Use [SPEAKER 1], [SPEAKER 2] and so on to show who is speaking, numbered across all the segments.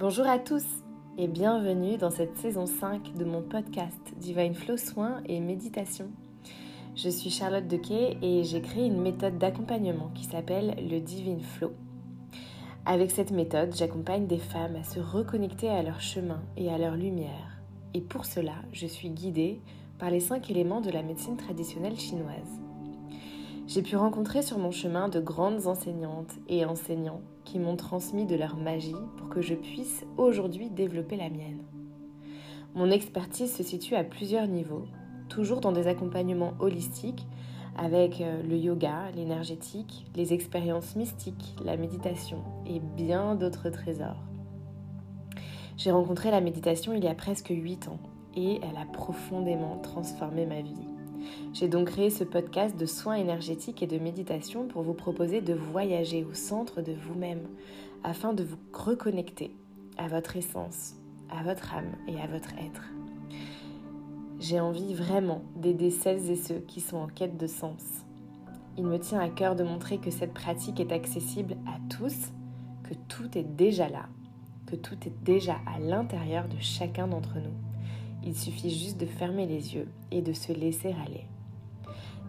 [SPEAKER 1] Bonjour à tous et bienvenue dans cette saison 5 de mon podcast Divine Flow Soins et Méditation. Je suis Charlotte Dequet et j'ai créé une méthode d'accompagnement qui s'appelle le Divine Flow. Avec cette méthode, j'accompagne des femmes à se reconnecter à leur chemin et à leur lumière. Et pour cela, je suis guidée par les cinq éléments de la médecine traditionnelle chinoise. J'ai pu rencontrer sur mon chemin de grandes enseignantes et enseignants qui m'ont transmis de leur magie pour que je puisse aujourd'hui développer la mienne. Mon expertise se situe à plusieurs niveaux, toujours dans des accompagnements holistiques avec euh, le yoga, l'énergétique, les expériences mystiques, la méditation et bien d'autres trésors. J'ai rencontré la méditation il y a presque 8 ans et elle a profondément transformé ma vie. J'ai donc créé ce podcast de soins énergétiques et de méditation pour vous proposer de voyager au centre de vous-même afin de vous reconnecter à votre essence, à votre âme et à votre être. J'ai envie vraiment d'aider celles et ceux qui sont en quête de sens. Il me tient à cœur de montrer que cette pratique est accessible à tous, que tout est déjà là, que tout est déjà à l'intérieur de chacun d'entre nous. Il suffit juste de fermer les yeux et de se laisser aller.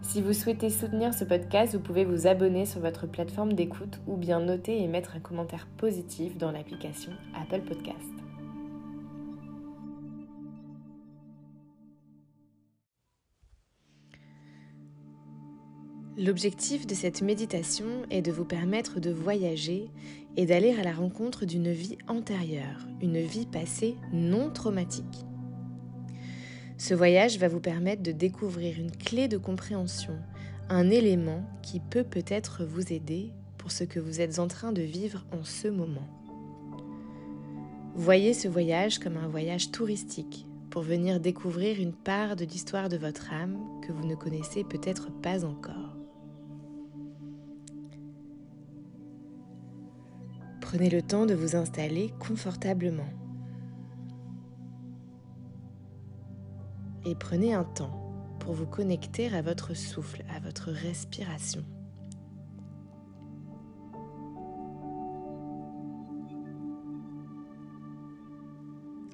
[SPEAKER 1] Si vous souhaitez soutenir ce podcast, vous pouvez vous abonner sur votre plateforme d'écoute ou bien noter et mettre un commentaire positif dans l'application Apple Podcast. L'objectif de cette méditation est de vous permettre de voyager et d'aller à la rencontre d'une vie antérieure, une vie passée non traumatique. Ce voyage va vous permettre de découvrir une clé de compréhension, un élément qui peut peut-être vous aider pour ce que vous êtes en train de vivre en ce moment. Voyez ce voyage comme un voyage touristique pour venir découvrir une part de l'histoire de votre âme que vous ne connaissez peut-être pas encore. Prenez le temps de vous installer confortablement. Et prenez un temps pour vous connecter à votre souffle, à votre respiration.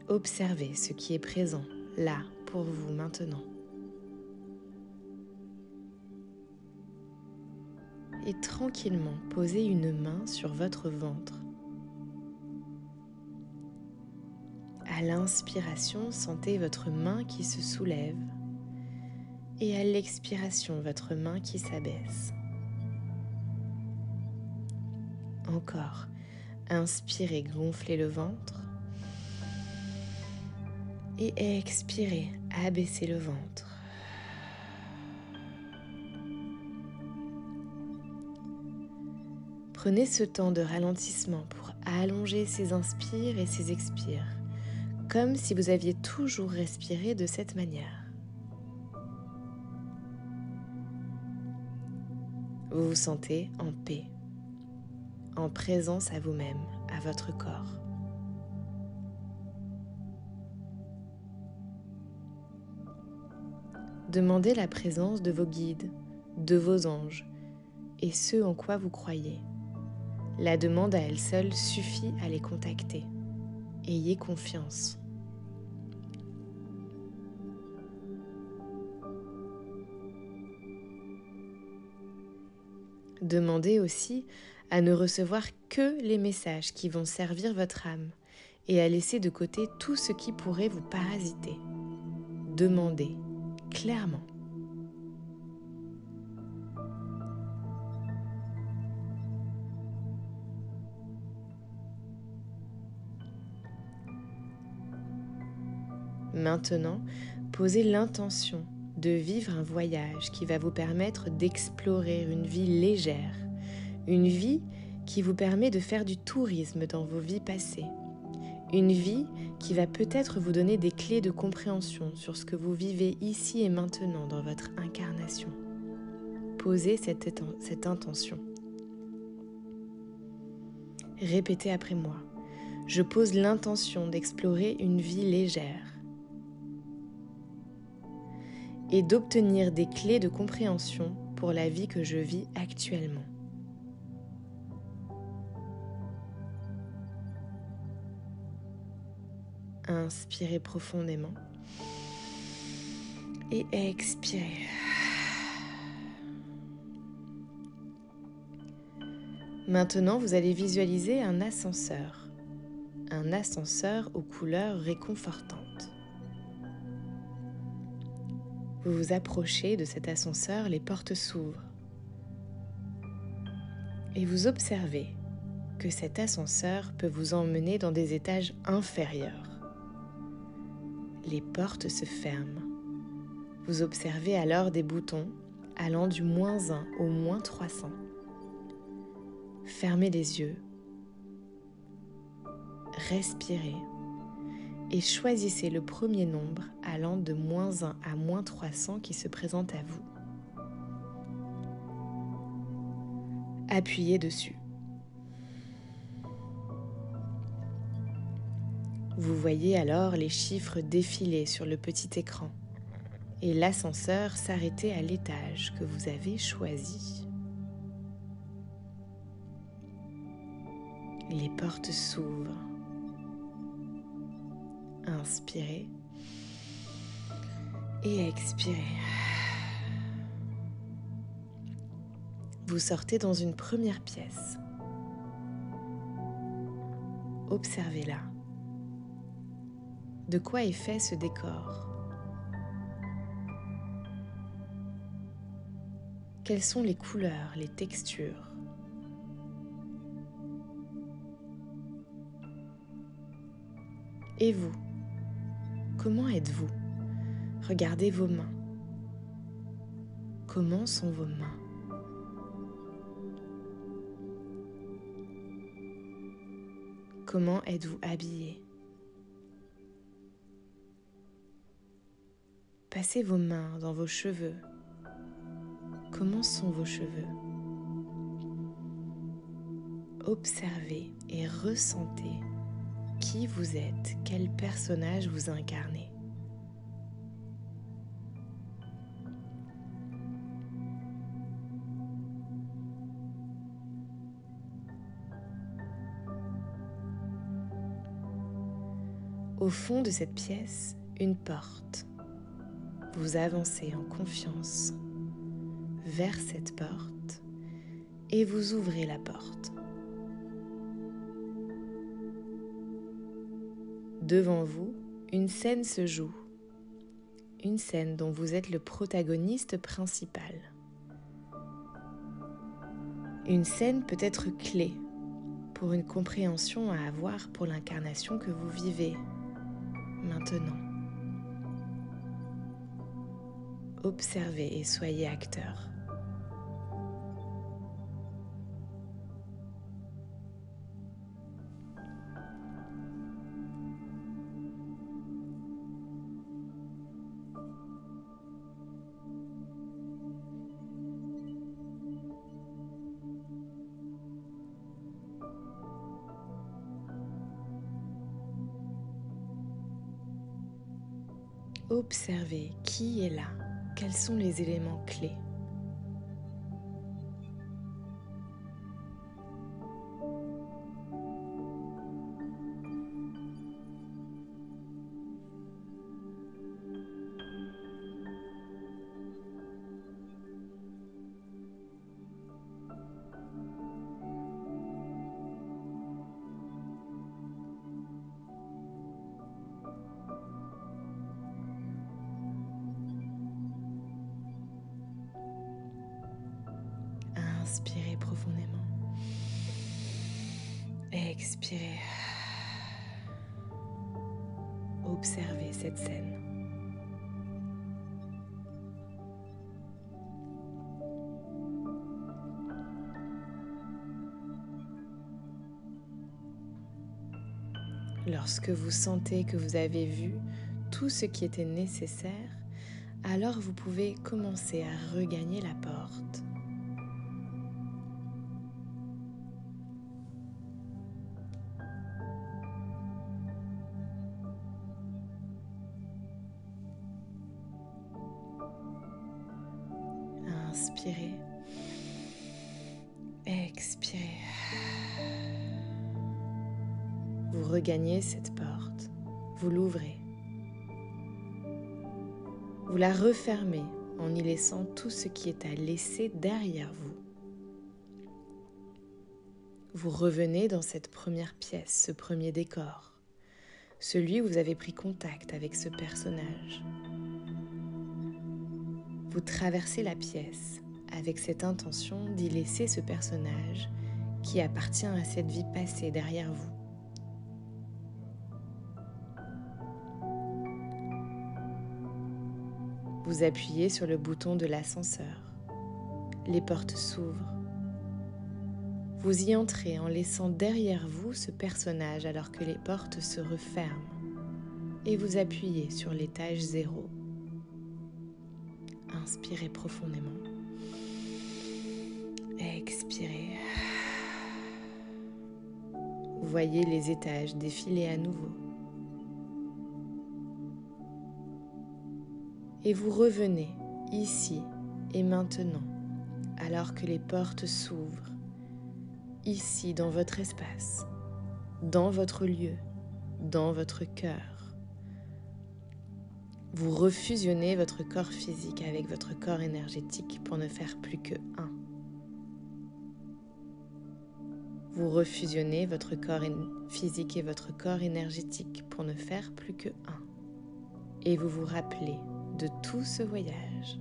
[SPEAKER 1] Observez ce qui est présent là pour vous maintenant. Et tranquillement posez une main sur votre ventre À l'inspiration, sentez votre main qui se soulève et à l'expiration, votre main qui s'abaisse. Encore, inspirez, gonflez le ventre et expirez, abaissez le ventre. Prenez ce temps de ralentissement pour allonger ses inspires et ses expires comme si vous aviez toujours respiré de cette manière. Vous vous sentez en paix, en présence à vous-même, à votre corps. Demandez la présence de vos guides, de vos anges et ceux en quoi vous croyez. La demande à elle seule suffit à les contacter. Ayez confiance. Demandez aussi à ne recevoir que les messages qui vont servir votre âme et à laisser de côté tout ce qui pourrait vous parasiter. Demandez clairement. Maintenant, posez l'intention de vivre un voyage qui va vous permettre d'explorer une vie légère, une vie qui vous permet de faire du tourisme dans vos vies passées, une vie qui va peut-être vous donner des clés de compréhension sur ce que vous vivez ici et maintenant dans votre incarnation. Posez cette, intention. Répétez après moi. Je pose l'intention d'explorer une vie légère et d'obtenir des clés de compréhension pour la vie que je vis actuellement. Inspirez profondément et expirez. Maintenant, vous allez visualiser un ascenseur. Un ascenseur aux couleurs réconfortantes. Vous vous approchez de cet ascenseur, les portes s'ouvrent. Et vous observez que cet ascenseur peut vous emmener dans des étages inférieurs. Les portes se ferment. Vous observez alors des boutons allant du moins 1 au moins 300. Fermez les yeux, respirez et choisissez le premier nombre allant de moins 1 à moins 300 qui se présente à vous. Appuyez dessus. Vous voyez alors les chiffres défiler sur le petit écran et l'ascenseur s'arrêter à l'étage que vous avez choisi. Les portes s'ouvrent. Inspirez et expirez. Vous sortez dans une première pièce. Observez-la. De quoi est fait ce décor? Quelles sont les couleurs, les textures? Et vous? Comment êtes-vous? Regardez vos mains. Comment sont vos mains? Comment êtes-vous habillé? Passez vos mains dans vos cheveux. Comment sont vos cheveux? Observez et ressentez qui vous êtes, quel personnage vous incarnez? Au fond de cette pièce, une porte. Vous avancez en confiance vers cette porte et vous ouvrez la porte. Devant vous, une scène se joue. Une scène dont vous êtes le protagoniste principal. Une scène peut être clé pour une compréhension à avoir pour l'incarnation que vous vivez maintenant. Observez et soyez acteur. Observez qui est là, quels sont les éléments clés. Inspirez profondément. Expirez. Observez cette scène. Lorsque vous sentez que vous avez vu tout ce qui était nécessaire, alors vous pouvez commencer à regagner la porte. Inspirez. Expirez. Vous regagnez cette porte. vous l'ouvrez. Vous la refermez en y laissant tout ce qui est à laisser derrière vous. Vous revenez dans cette première pièce, ce premier décor, celui où vous avez pris contact avec ce personnage. Vous traversez la pièce avec cette intention d'y laisser ce personnage qui appartient à cette vie passée derrière vous. Vous appuyez sur le bouton de l'ascenseur. Les portes s'ouvrent. Vous y entrez en laissant derrière vous ce personnage alors que les portes se referment et vous appuyez sur l'étage zéro. Inspirez profondément. Expirez. Voyez les étages défiler à nouveau. Et vous revenez ici et maintenant, alors que les portes s'ouvrent, ici dans votre espace, dans votre lieu, dans votre cœur. Vous refusionnez votre corps physique avec votre corps énergétique pour ne faire plus que un. Vous refusionnez votre corps physique et votre corps énergétique pour ne faire plus que un. Et vous vous rappelez de tout ce voyage.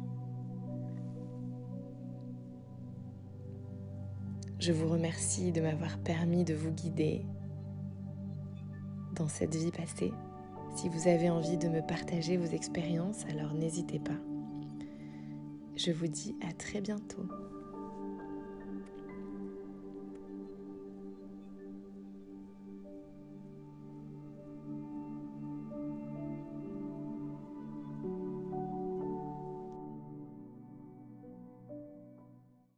[SPEAKER 1] Je vous remercie de m'avoir permis de vous guider dans cette vie passée. Si vous avez envie de me partager vos expériences, alors n'hésitez pas. Je vous dis à très bientôt.